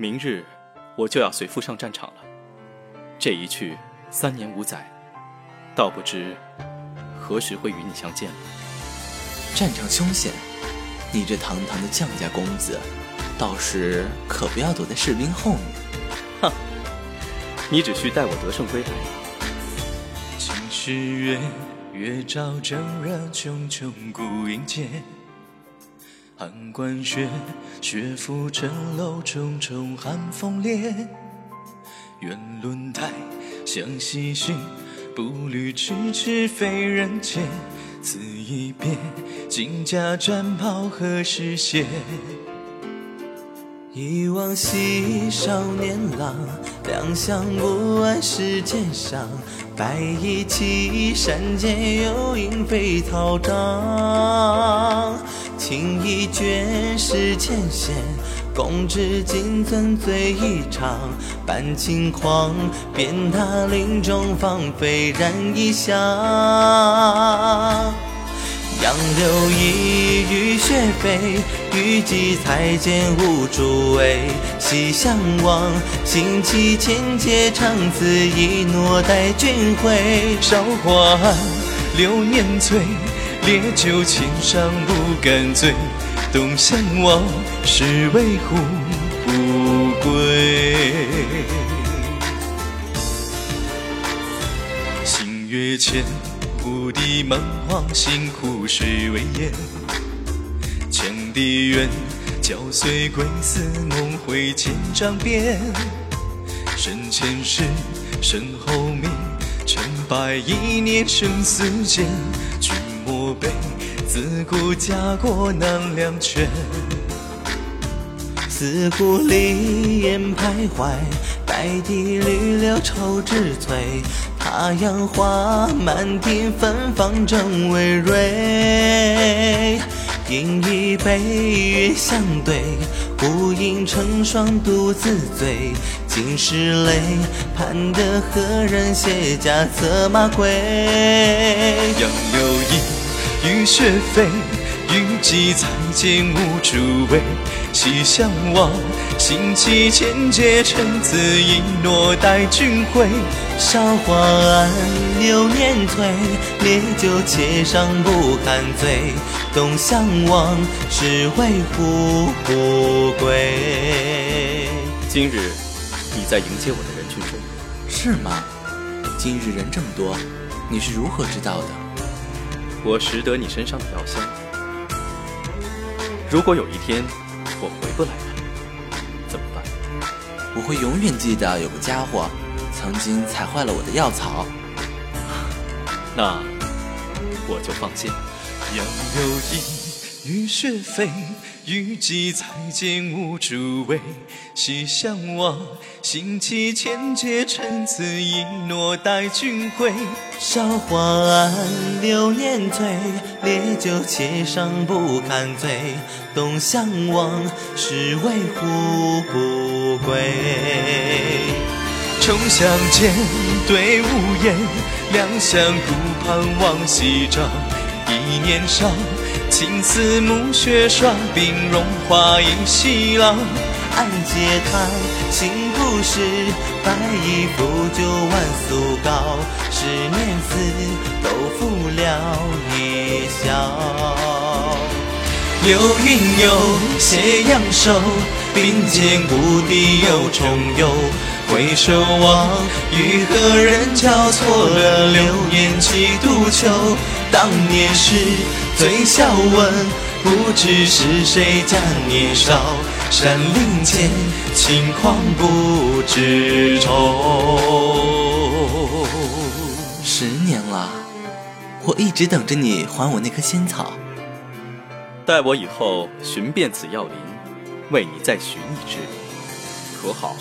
明日我就要随父上战场了。这一去三年五载，倒不知何时会与你相见了。战场凶险，你这堂堂的将家公子，到时可不要躲在士兵后面。哼，你只需待我得胜归来。今时月，月照正热，茕茕孤影间。寒关雪，雪覆城楼，重重寒风冽。远轮台，向西行，步履迟迟非人间。此一别，金甲战袍何时卸？忆往昔少年郎，两相不谙世间上。白衣起，山间有影飞草长。情意卷世间线，共知今曾醉一场。半轻狂，鞭挞林中芳，飞燃一香。杨柳依，雨雪飞，欲寄彩笺无主为。西厢望，新起千阶长此一诺待君回。韶华暗，流年催。烈酒千觞不敢醉，东厢望，是为胡不归。星月前，菩提梦黄，星湖水为烟。羌笛远，教随归思，梦回千丈边。身前事，身后名，成败一念生死间。君莫悲，自古家国难两全。自古离烟徘徊，白堤绿柳愁枝翠。他杨花满庭芬芳正葳蕤。饮一杯月相对，孤影成双独自醉。尽是泪，盼得何人卸甲策马归？杨柳依。雨雪飞，欲寄彩笺无主为。西厢望，新起千阶陈词一诺待君回。韶华暗，流年催，烈酒且上不堪醉。东厢望，只为胡不归？今日你在迎接我的人群中，是吗？今日人这么多，你是如何知道的？我识得你身上的药香。如果有一天我回不来了，怎么办？我会永远记得有个家伙曾经踩坏了我的药草。那我就放心。杨柳依，雨雪飞。欲寄彩笺无主为，西相望，心起千阶陈词一诺待君回。韶华暗，流年催，烈酒且上不堪醉。东厢望，是为胡不归？重相见，对无言，两相顾盼望夕照，一年少。青丝暮雪霜，鬓荣华一西老。暗嗟叹，新故事，白衣拂酒万俗高。十年思，都付了一宵。流云游，斜阳瘦，并肩故地又重游。回首望，与何人交错了流年几度秋？当年事。醉笑问，不知是谁家年少。山林间，轻狂不知愁。十年了，我一直等着你还我那颗仙草。待我以后寻遍此药林，为你再寻一只，可好？